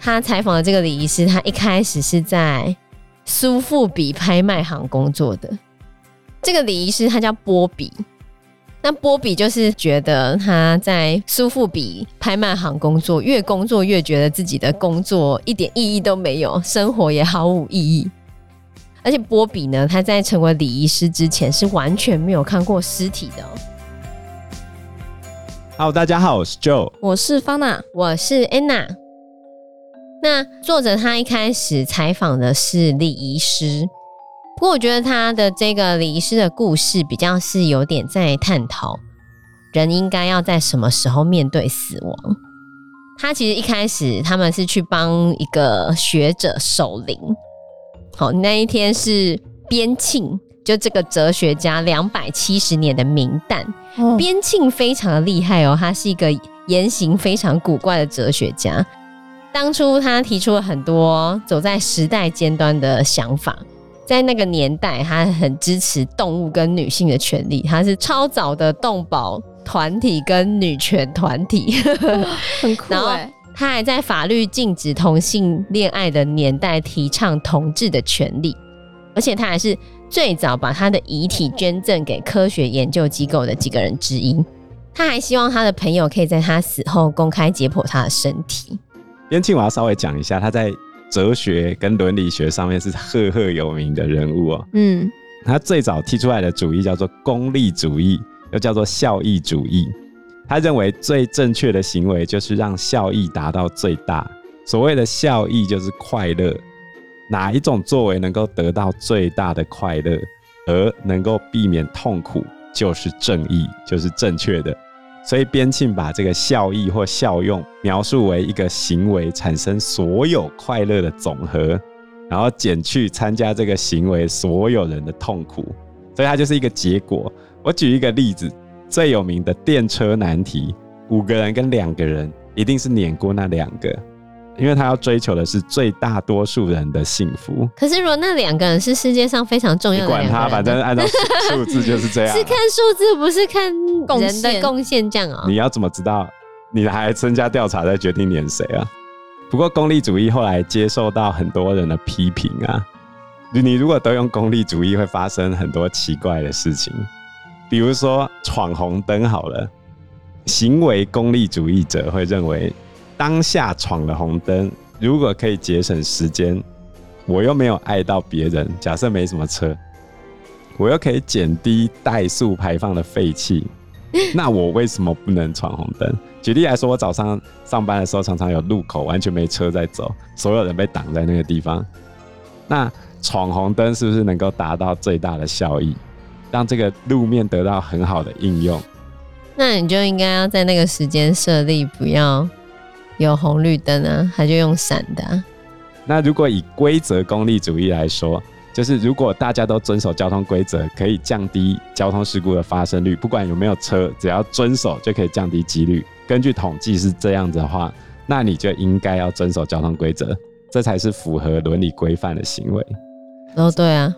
他采访的这个礼仪师，他一开始是在苏富比拍卖行工作的。这个礼仪师他叫波比。那波比就是觉得他在苏富比拍卖行工作，越工作越觉得自己的工作一点意义都没有，生活也毫无意义。而且波比呢，他在成为礼仪师之前是完全没有看过尸体的。Hello，大家好，我是 Joe，我是 Fana，我是 Anna。那作者他一开始采访的是礼仪师。不过我觉得他的这个礼仪师的故事比较是有点在探讨人应该要在什么时候面对死亡。他其实一开始他们是去帮一个学者守灵。好，那一天是边庆，就这个哲学家两百七十年的名旦。边沁非常的厉害哦，他是一个言行非常古怪的哲学家。当初他提出了很多走在时代尖端的想法。在那个年代，他很支持动物跟女性的权利，他是超早的动保团体跟女权团体，很酷。然后他还在法律禁止同性恋爱的年代提倡同志的权利，而且他还是最早把他的遗体捐赠给科学研究机构的几个人之一。他还希望他的朋友可以在他死后公开解剖他的身体。边沁，我要稍微讲一下他在。哲学跟伦理学上面是赫赫有名的人物哦。嗯，他最早提出来的主义叫做功利主义，又叫做效益主义。他认为最正确的行为就是让效益达到最大。所谓的效益就是快乐，哪一种作为能够得到最大的快乐，而能够避免痛苦，就是正义，就是正确的。所以边沁把这个效益或效用描述为一个行为产生所有快乐的总和，然后减去参加这个行为所有人的痛苦，所以它就是一个结果。我举一个例子，最有名的电车难题，五个人跟两个人一定是碾过那两个。因为他要追求的是最大多数人的幸福。可是，如果那两个人是世界上非常重要的，管他，反正按照 数字就是这样。是看数字，不是看人的贡献这样啊。你要怎么知道？你还增加调查再决定撵谁啊？不过功利主义后来接受到很多人的批评啊。你如果都用功利主义，会发生很多奇怪的事情。比如说闯红灯好了，行为功利主义者会认为。当下闯了红灯，如果可以节省时间，我又没有碍到别人。假设没什么车，我又可以减低怠速排放的废气，那我为什么不能闯红灯？举例来说，我早上上班的时候，常常有路口完全没车在走，所有人被挡在那个地方。那闯红灯是不是能够达到最大的效益，让这个路面得到很好的应用？那你就应该要在那个时间设立，不要。有红绿灯啊，他就用闪的啊。那如果以规则功利主义来说，就是如果大家都遵守交通规则，可以降低交通事故的发生率。不管有没有车，只要遵守就可以降低几率。根据统计是这样子的话，那你就应该要遵守交通规则，这才是符合伦理规范的行为。哦，对啊，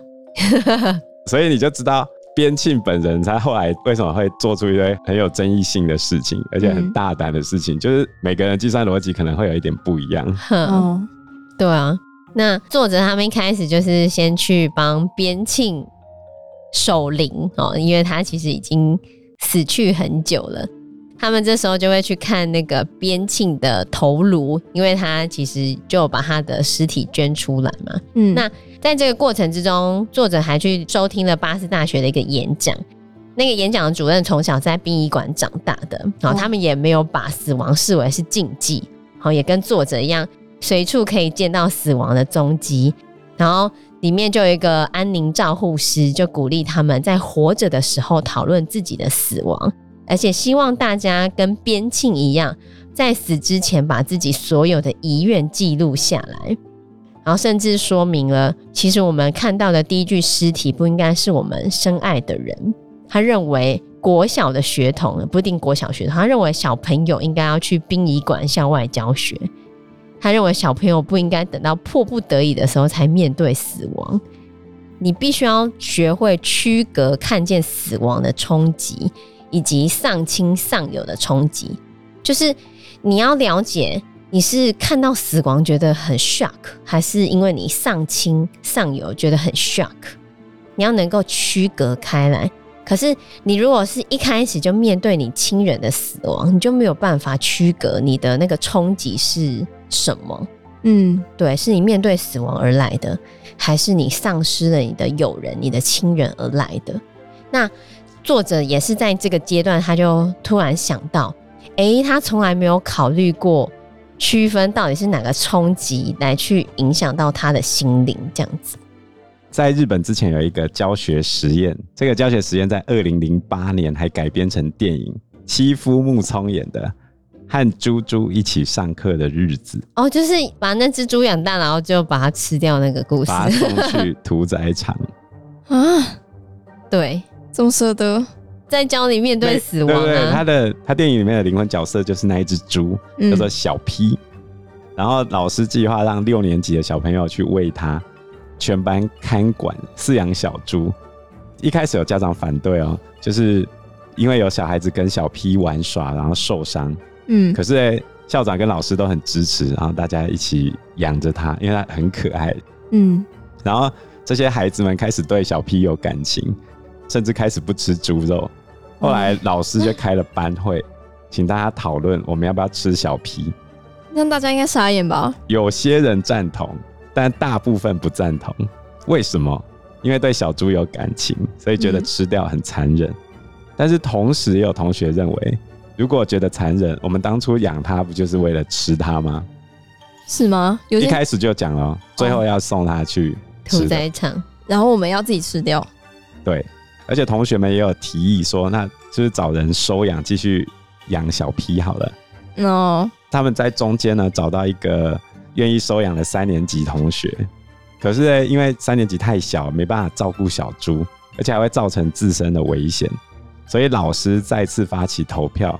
所以你就知道。边沁本人，他后来为什么会做出一堆很有争议性的事情，而且很大胆的事情？嗯、就是每个人计算逻辑可能会有一点不一样。哼，对啊。那作者他们一开始就是先去帮边沁守灵哦，因为他其实已经死去很久了。他们这时候就会去看那个边沁的头颅，因为他其实就把他的尸体捐出来嘛。嗯，那在这个过程之中，作者还去收听了巴斯大学的一个演讲。那个演讲的主任从小在殡仪馆长大的，然后他们也没有把死亡视为是禁忌，好，也跟作者一样，随处可以见到死亡的踪迹。然后里面就有一个安宁照护师，就鼓励他们在活着的时候讨论自己的死亡。而且希望大家跟边沁一样，在死之前把自己所有的遗愿记录下来，然后甚至说明了，其实我们看到的第一具尸体不应该是我们深爱的人。他认为国小的学童不一定国小学童，他认为小朋友应该要去殡仪馆校外教学。他认为小朋友不应该等到迫不得已的时候才面对死亡，你必须要学会区隔看见死亡的冲击。以及丧亲丧友的冲击。就是你要了解，你是看到死亡觉得很 shock，还是因为你丧亲丧友觉得很 shock？你要能够区隔开来。可是你如果是一开始就面对你亲人的死亡，你就没有办法区隔你的那个冲击是什么。嗯，对，是你面对死亡而来的，还是你丧失了你的友人、你的亲人而来的？那作者也是在这个阶段，他就突然想到，诶，他从来没有考虑过区分到底是哪个冲击来去影响到他的心灵，这样子。在日本之前有一个教学实验，这个教学实验在二零零八年还改编成电影，妻夫木聪演的《和猪猪一起上课的日子》。哦，就是把那只猪养大，然后就把它吃掉那个故事，把它送去屠宰场 啊？对，怎么舍得在教你面对死亡啊？对对对，他的他电影里面的灵魂角色就是那一只猪，叫做小 P，嗯。然后老师计划让六年级的小朋友去喂它。全班看管饲养小猪，一开始有家长反对哦，就是因为有小孩子跟小 P 玩耍，然后受伤。嗯，可是欸，校长跟老师都很支持，然后大家一起养着它，因为它很可爱。嗯，然后这些孩子们开始对小 P 有感情，甚至开始不吃猪肉。后来老师就开了班会，请大家讨论我们要不要吃小皮。那大家应该傻眼吧？有些人赞同。但大部分不赞同，为什么？因为对小猪有感情，所以觉得吃掉很残忍。嗯。但是同时也有同学认为，如果觉得残忍，我们当初养它不就是为了吃它吗？是吗？有一开始就讲了，最后要送它去屠宰场，然后我们要自己吃掉。对，而且同学们也有提议说，那就是找人收养，继续养小 P 好了。哦，他们在中间呢找到一个。愿意收养的三年级同学，可是呢，因为三年级太小，没办法照顾小猪，而且还会造成自身的危险，所以老师再次发起投票，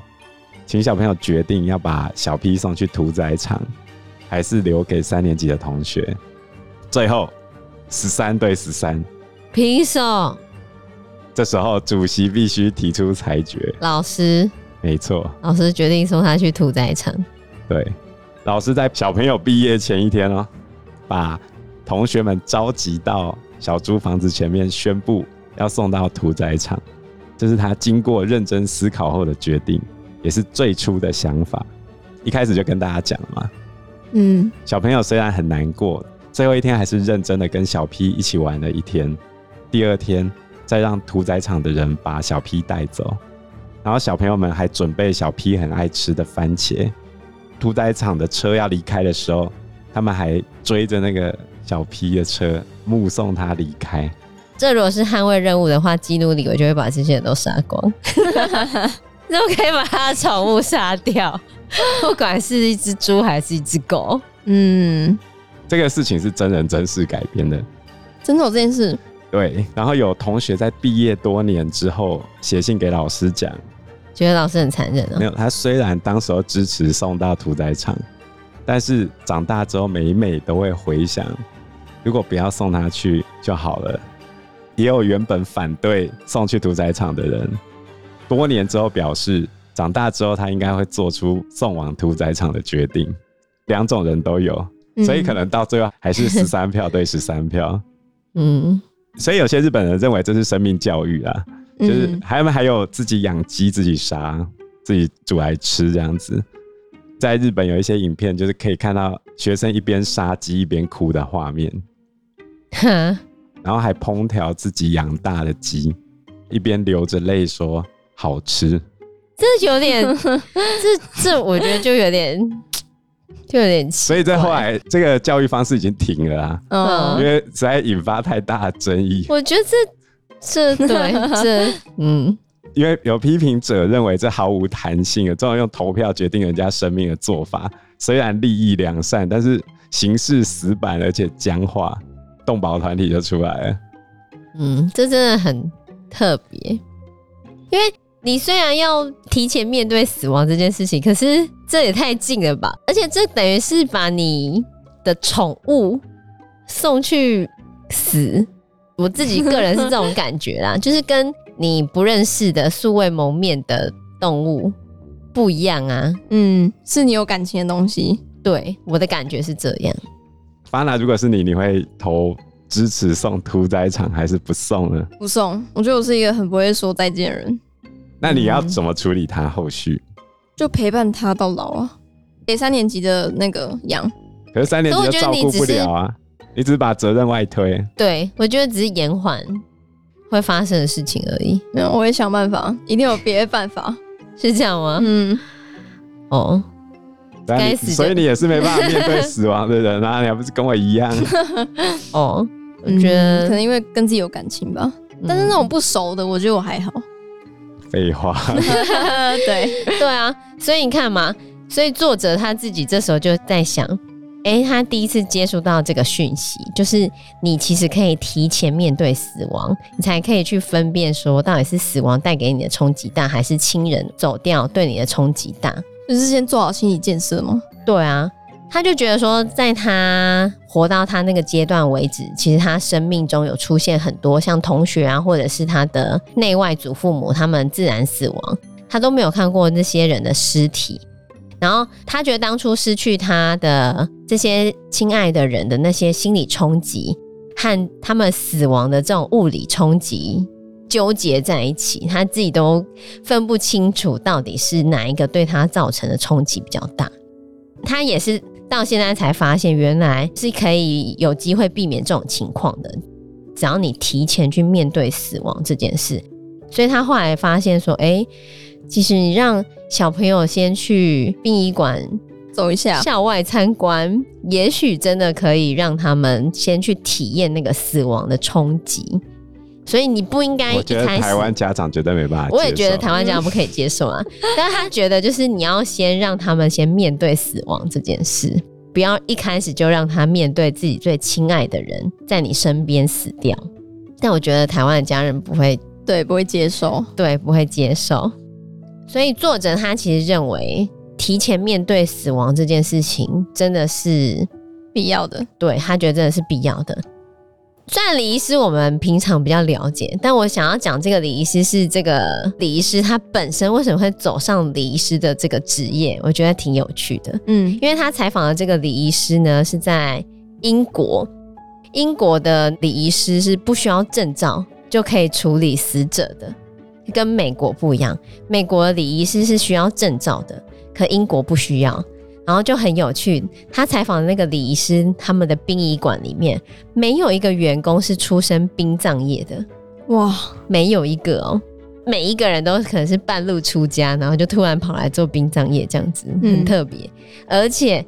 请小朋友决定要把小 P 送去屠宰场，还是留给三年级的同学。最后十三对十三，平手。这时候主席必须提出裁决。老师，没错，老师决定送他去屠宰场。对。老师在小朋友毕业前一天哦，把同学们召集到小猪房子前面，宣布要送到屠宰场。这是他经过认真思考后的决定，也是最初的想法。一开始就跟大家讲了嘛。嗯，小朋友虽然很难过，最后一天还是认真的跟小 P 一起玩了一天。第二天再让屠宰场的人把小 P 带走，然后小朋友们还准备小 P 很爱吃的番茄。屠宰场的车要离开的时候，他们还追着那个小 P 的车，目送他离开。这如果是捍卫任务的话，基努里维就会把这些人都杀光，就可以把他的宠物杀掉，不管是一只猪还是一只狗。嗯，这个事情是真人真事改编的，真的有这件事。对，然后有同学在毕业多年之后写信给老师讲。觉得老师很残忍啊？没有，他虽然当时候支持送到屠宰场，但是长大之后每每都会回想，如果不要送他去就好了。也有原本反对送去屠宰场的人，多年之后表示，长大之后他应该会做出送往屠宰场的决定。两种人都有，所以可能到最后还是十三票对十三票。嗯，所以有些日本人认为这是生命教育啊。就是他们还有自己养鸡、自己杀、自己煮来吃这样子。在日本有一些影片，就是可以看到学生一边杀鸡一边哭的画面，然后还烹调自己养大的鸡，一边流着泪说好吃。这有点，这这我觉得就有点，就有点奇怪。所以在后来，这个教育方式已经停了啊，嗯，因为实在引发太大的争议。我觉得这。这对这 嗯，因为有批评者认为这毫无弹性的，这种用投票决定人家生命的做法，虽然利益良善，但是形式死板而且僵化，动保团体就出来了。嗯，这真的很特别，因为你虽然要提前面对死亡这件事情，可是这也太近了吧？而且这等于是把你的宠物送去死。我自己个人是这种感觉啦，就是跟你不认识的素未谋面的动物不一样啊。嗯，是你有感情的东西。对，我的感觉是这样。Fana，如果是你，你会投支持送屠宰场还是不送呢？不送，我觉得我是一个很不会说再见的人。那你要怎么处理它后续？就陪伴他到老啊。给三年级的那个养，可是三年级就照顾不了啊。你只是把责任外推，对，我觉得只是延缓会发生的事情而已。没有，我也想办法，一定有别的办法，是这样吗？嗯，哦，该死，所以你也是没办法面对死亡的人啊！你还不是跟我一样？哦，我觉得、嗯、可能因为跟自己有感情吧。嗯、但是那种不熟的，我觉得我还好。废话，对对啊，所以你看嘛，所以作者他自己这时候就在想。哎，他第一次接触到这个讯息，就是你其实可以提前面对死亡，你才可以去分辨说，到底是死亡带给你的冲击大，还是亲人走掉对你的冲击大。就是先做好心理建设吗？对啊，他就觉得说，在他活到他那个阶段为止，其实他生命中有出现很多像同学啊，或者是他的内外祖父母，他们自然死亡，他都没有看过那些人的尸体。然后他觉得当初失去他的这些亲爱的人的那些心理冲击，和他们死亡的这种物理冲击纠结在一起，他自己都分不清楚到底是哪一个对他造成的冲击比较大。他也是到现在才发现，原来是可以有机会避免这种情况的，只要你提前去面对死亡这件事。所以他后来发现说，哎。其实你让小朋友先去殡仪馆走一下，校外参观，也许真的可以让他们先去体验那个死亡的冲击。所以你不应该我觉得台湾家长绝对没办法接受。我也觉得台湾家长不可以接受啊。但他觉得就是你要先让他们先面对死亡这件事，不要一开始就让他面对自己最亲爱的人在你身边死掉。但我觉得台湾的家人不会，对，不会接受，对，不会接受。所以作者他其实认为，提前面对死亡这件事情真的是必要的。对，他觉得真的是必要的。虽然李医师我们平常比较了解，但我想要讲这个礼仪师是这个礼仪师他本身为什么会走上礼仪师的这个职业，我觉得挺有趣的。嗯，因为他采访的这个礼仪师呢是在英国，英国的礼仪师是不需要证照就可以处理死者的。跟美国不一样，美国的李医师是需要证照的，可英国不需要。然后就很有趣，他采访的那个礼仪师，他们的殡仪馆里面没有一个员工是出身殡葬业的，哇，没有一个哦，每一个人都可能是半路出家，然后就突然跑来做殡葬业这样子，很特别。嗯、而且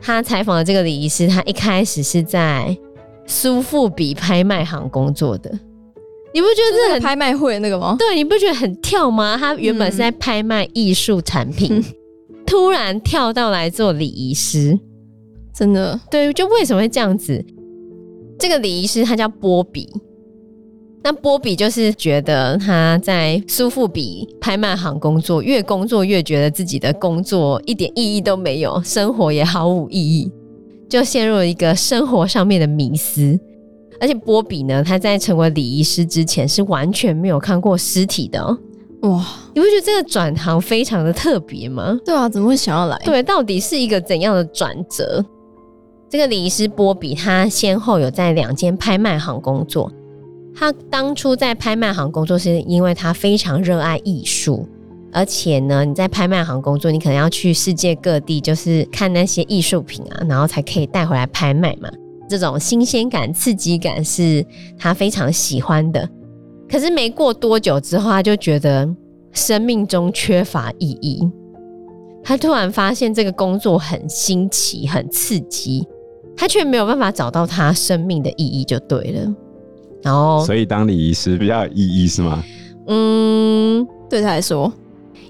他采访的这个礼仪师，他一开始是在苏富比拍卖行工作的。你不觉得这很拍卖会那个吗？对，你不觉得很跳吗？他原本是在拍卖艺术产品，嗯、突然跳到来做礼仪师，真的？对，就为什么会这样子？这个礼仪师他叫波比，那波比就是觉得他在苏富比拍卖行工作，越工作越觉得自己的工作一点意义都没有，生活也毫无意义，就陷入了一个生活上面的迷思。而且波比呢，他在成为礼仪师之前是完全没有看过尸体的哦。哇，你不觉得这个转行非常的特别吗？对啊，怎么会想要来？对，到底是一个怎样的转折？这个礼仪师波比，他先后有在两间拍卖行工作。他当初在拍卖行工作，是因为他非常热爱艺术，而且呢，你在拍卖行工作，你可能要去世界各地，就是看那些艺术品啊，然后才可以带回来拍卖嘛。这种新鲜感、刺激感是他非常喜欢的。可是没过多久之后，他就觉得生命中缺乏意义。他突然发现这个工作很新奇、很刺激，他却没有办法找到他生命的意义，就对了。然后，所以当礼仪师比较有意义是吗？嗯，对他来说，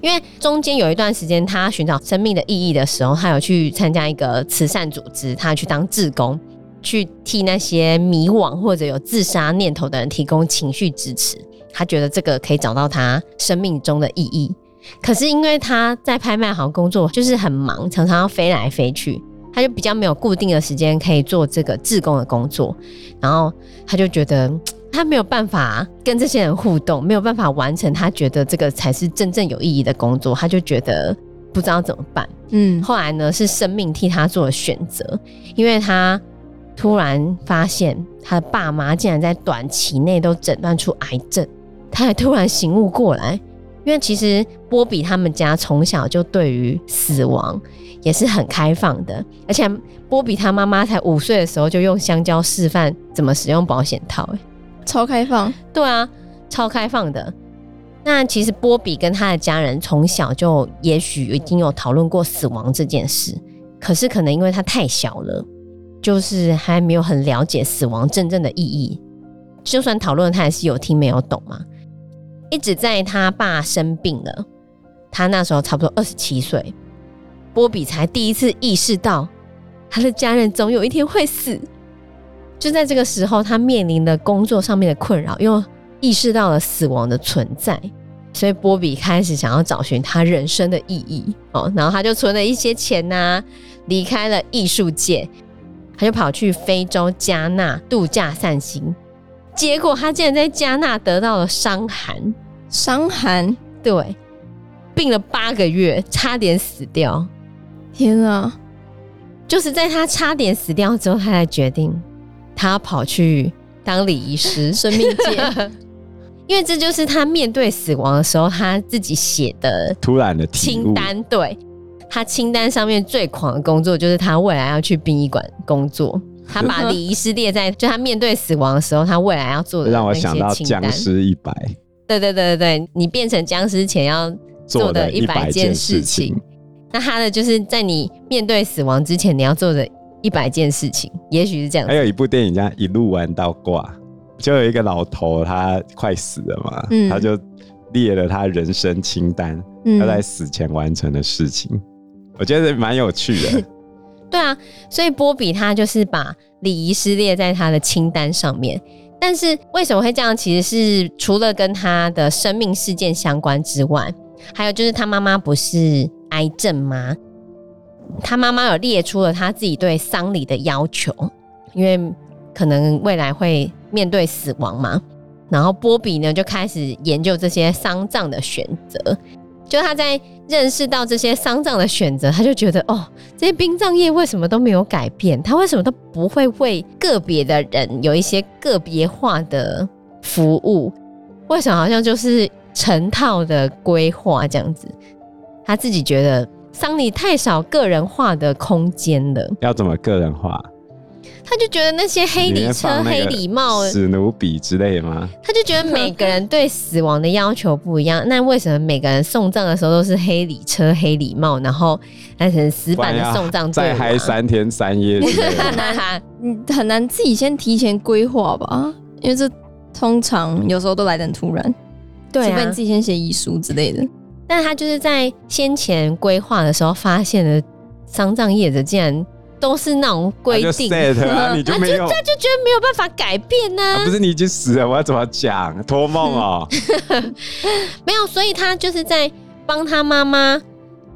因为中间有一段时间，他寻找生命的意义的时候，他有去参加一个慈善组织，他去当志工。去替那些迷惘或者有自杀念头的人提供情绪支持，他觉得这个可以找到他生命中的意义。可是因为他在拍卖行工作，就是很忙，常常要飞来飞去，他就比较没有固定的时间可以做这个志工的工作。然后他就觉得 他没有办法跟这些人互动，没有办法完成他觉得这个才是真正有意义的工作，他就觉得不知道怎么办。嗯，后来呢，是生命替他做了选择，因为他突然发现他的爸妈竟然在短期内都诊断出癌症，他还突然醒悟过来，因为其实波比他们家从小就对于死亡也是很开放的，而且波比他妈妈才五岁的时候就用香蕉示范怎么使用保险套，欸，超开放，对啊，超开放的。那其实波比跟他的家人从小就也许已经有讨论过死亡这件事，可是可能因为他太小了，就是还没有很了解死亡真正的意义。就算讨论，他也是有听没有懂嘛。一直在他爸生病了，他那时候差不多二十七岁，波比才第一次意识到他的家人总有一天会死。就在这个时候，他面临的工作上面的困扰，又意识到了死亡的存在，所以波比开始想要找寻他人生的意义哦。然后他就存了一些钱呐、离开了艺术界，他就跑去非洲加纳度假散心。结果他竟然在加纳得到了伤寒，伤寒，对，病了八个月，差点死掉。天啊！就是在他差点死掉之后，他才决定。他跑去当礼仪师，生命界，因为这就是他面对死亡的时候他自己写的突然的清单。对，他清单上面最狂的工作就是他未来要去殡仪馆工作。他把礼仪师列在就他面对死亡的时候，他未来要做的让我想到僵尸一百。对对对对对，你变成僵尸前要做的一百件事情。那他的就是在你面对死亡之前你要做的。一百件事情，也许是这样。还有一部电影叫《一路玩到挂》，就有一个老头，他快死了嘛，嗯、他就列了他人生清单，嗯、他在死前完成的事情，我觉得蛮有趣的。对啊，所以波比他就是把礼仪师列在他的清单上面。但是为什么会这样？其实是除了跟他的生命事件相关之外，还有就是他妈妈不是癌症吗？他妈妈有列出了他自己对丧礼的要求，因为可能未来会面对死亡嘛。然后波比呢就开始研究这些丧葬的选择。就他在认识到这些丧葬的选择，他就觉得哦，这些殡葬业为什么都没有改变？他为什么都不会为个别的人有一些个别化的服务？为什么好像就是成套的规划这样子？他自己觉得。丧礼太少个人化的空间了，要怎么个人化？他就觉得那些黑礼车、黑礼帽、史努比之类的吗？他就觉得每个人对死亡的要求不一样。那为什么每个人送葬的时候都是黑礼车、黑礼帽，然后那很死板的送葬，再嗨三天三夜之类的？很难，很难自己先提前规划吧？因为这通常有时候都来得很突然，对、啊，除非你自己先写遗书之类的。但他就是在先前规划的时候，发现了丧葬业者竟然都是那种规定，啊，你就没有，他就觉得没有办法改变呢，啊。不是你已经死了，我要怎么讲？托梦哦，没有，所以他就是在帮他妈妈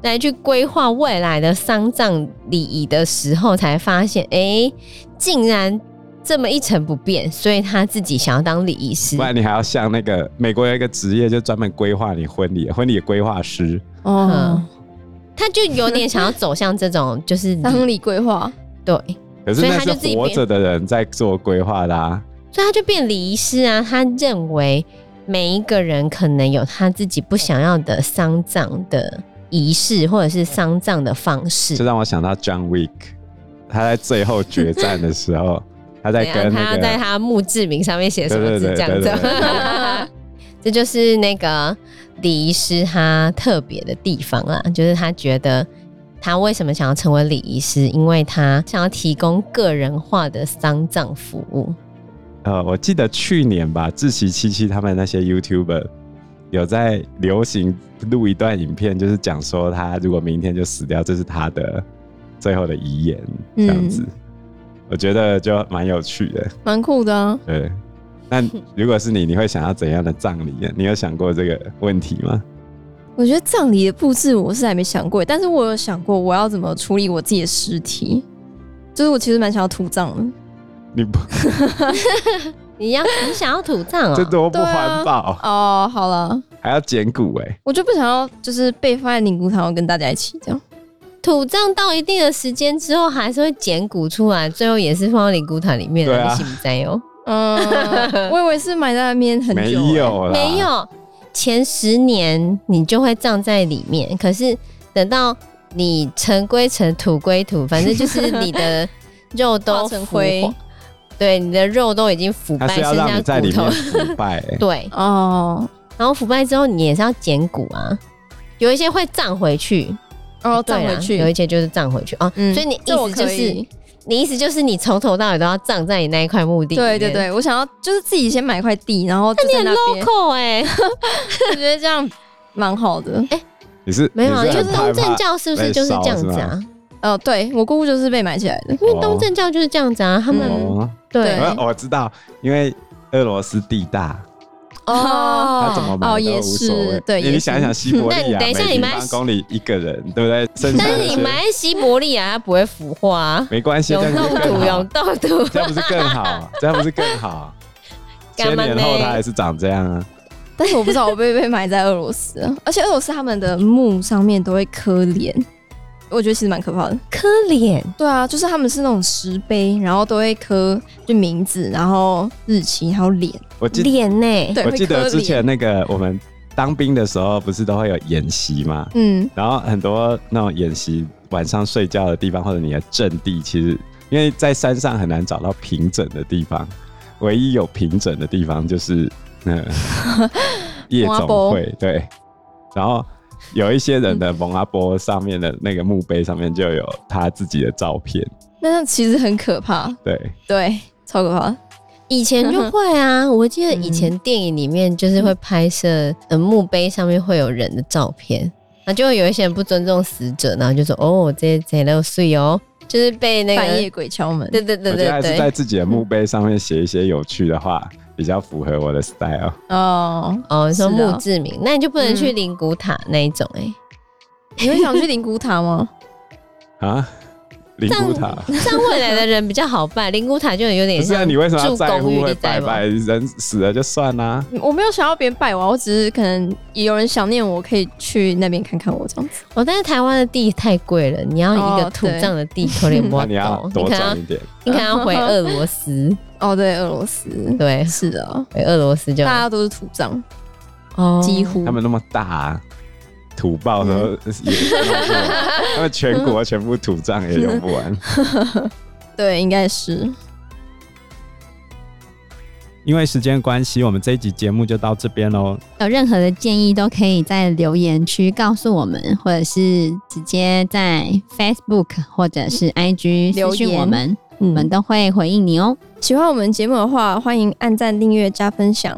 来去规划未来的丧葬礼仪的时候，才发现，哎，欸，竟然。这么一成不变，所以他自己想要当礼仪师。不然你还要像那个美国有一个职业，就专门规划你婚礼，婚礼的规划师。哦、嗯，他就有点想要走向这种，就是 丧礼规划。对，可是那是活着的人在做规划的啊。所以他就变礼仪师啊。他认为每一个人可能有他自己不想要的丧葬的仪式，或者是丧葬的方式。这让我想到 John Wick，他在最后决战的时候。他在跟、那个、他要在他墓志铭上面写什么字这样子，这就是那个礼仪师他特别的地方啊，就是他觉得他为什么想要成为礼仪师，因为他想要提供个人化的丧葬服务。呃，我记得去年吧，志祺七七他们那些 YouTuber 有在流行录一段影片，就是讲说他如果明天就死掉，这是他的最后的遗言，这样子。嗯我觉得就蛮有趣的，蛮酷的啊。对，那如果是你，你会想要怎样的葬礼？你有想过这个问题吗？我觉得葬礼的布置我是还没想过，但是我有想过我要怎么处理我自己的尸体。就是我其实蛮想要土葬的。你不，你要你想要土葬哦？这多不环保、啊、哦！好了，还要捡骨哎，我就不想要，就是被放在灵骨塔，跟大家一起这样。土葬到一定的时间之后，还是会捡骨出来，最后也是放到灵骨塔里面的，你信不信哦？嗯，我以为是埋在那边很久、欸，没有没有，前十年你就会葬在里面，可是等到你尘归尘，土归土，反正就是你的 肉都成灰。对，你的肉都已经腐败，剩下骨头腐败。对哦，然后腐败之后，你也是要捡骨啊。有一些会葬回去，哦，葬回去，有一些就是葬回去啊。嗯，所以你意思就是，你意思就是你从头到尾都要葬在你那一块墓地。对对对，我想要就是自己先买块地，然后就在那边。local 哎，我觉得这样蛮好的。哎，你是没有啊？就是东正教是不是就是这样子啊？哦，对我姑姑就是被埋起来的，因为东正教就是这样子啊，他们。对，我知道，因为俄罗斯地大哦，他怎么买都无所谓。对，你想一想西伯利亚，等一下你买公里一个人，对不对？但是你埋西伯利亚，它不会腐化，没关系，有冻土，有冻土，这样不是更好？这样不是更好？千年后它还是长这样啊！但是我不知道我被被埋在俄罗斯，而且俄罗斯他们的墓上面都会刻脸。我觉得其实蛮可怕的，磕脸。对啊，就是他们是那种石碑，然后都会刻就名字，然后日期，还有脸。我记脸呢？对，我记得之前那个我们当兵的时候，不是都会有演习嘛？嗯，然后很多那种演习晚上睡觉的地方，或者你的阵地，其实因为在山上很难找到平整的地方，唯一有平整的地方就是那夜 总会。对，然后。有一些人的蒙阿波上面的那个墓碑上面就有他自己的照片，那其实很可怕。对对，超可怕。以前就会啊，我记得以前电影里面就是会拍摄，呃，墓碑上面会有人的照片，那就会有一些人不尊重死者，然后就说哦，这这都碎哦，就是被那个半夜鬼敲门。对对对对对，还是在自己的墓碑上面写一些有趣的话。比较符合我的 style 哦哦，你说墓志铭，那你就不能去灵骨塔那一种哎、欸？你会想去灵骨塔吗？啊，灵骨塔，这样未来的人比较好拜，灵骨塔就有点像。是啊，你为什么要在乎会拜拜？人死了就算啦、啊。我没有想要别人拜我，我只是可能有人想念我，可以去那边看看我这样子。哦，但是台湾的地太贵了，你要一个土葬的地可能不够，你可能你可能要回俄罗斯。哦，对，俄罗斯，对，是的，回俄罗斯就大家都是土葬，哦，几乎他们那么大、啊，土爆都也，他们全国全部土葬也用不完。对，应该是。因为时间关系，我们这一集节目就到这边喽。有任何的建议都可以在留言区告诉我们，或者是直接在 Facebook 或者是 IG 留言我们。我们都会回应你哦。喜欢我们节目的话，欢迎按赞、订阅、加分享。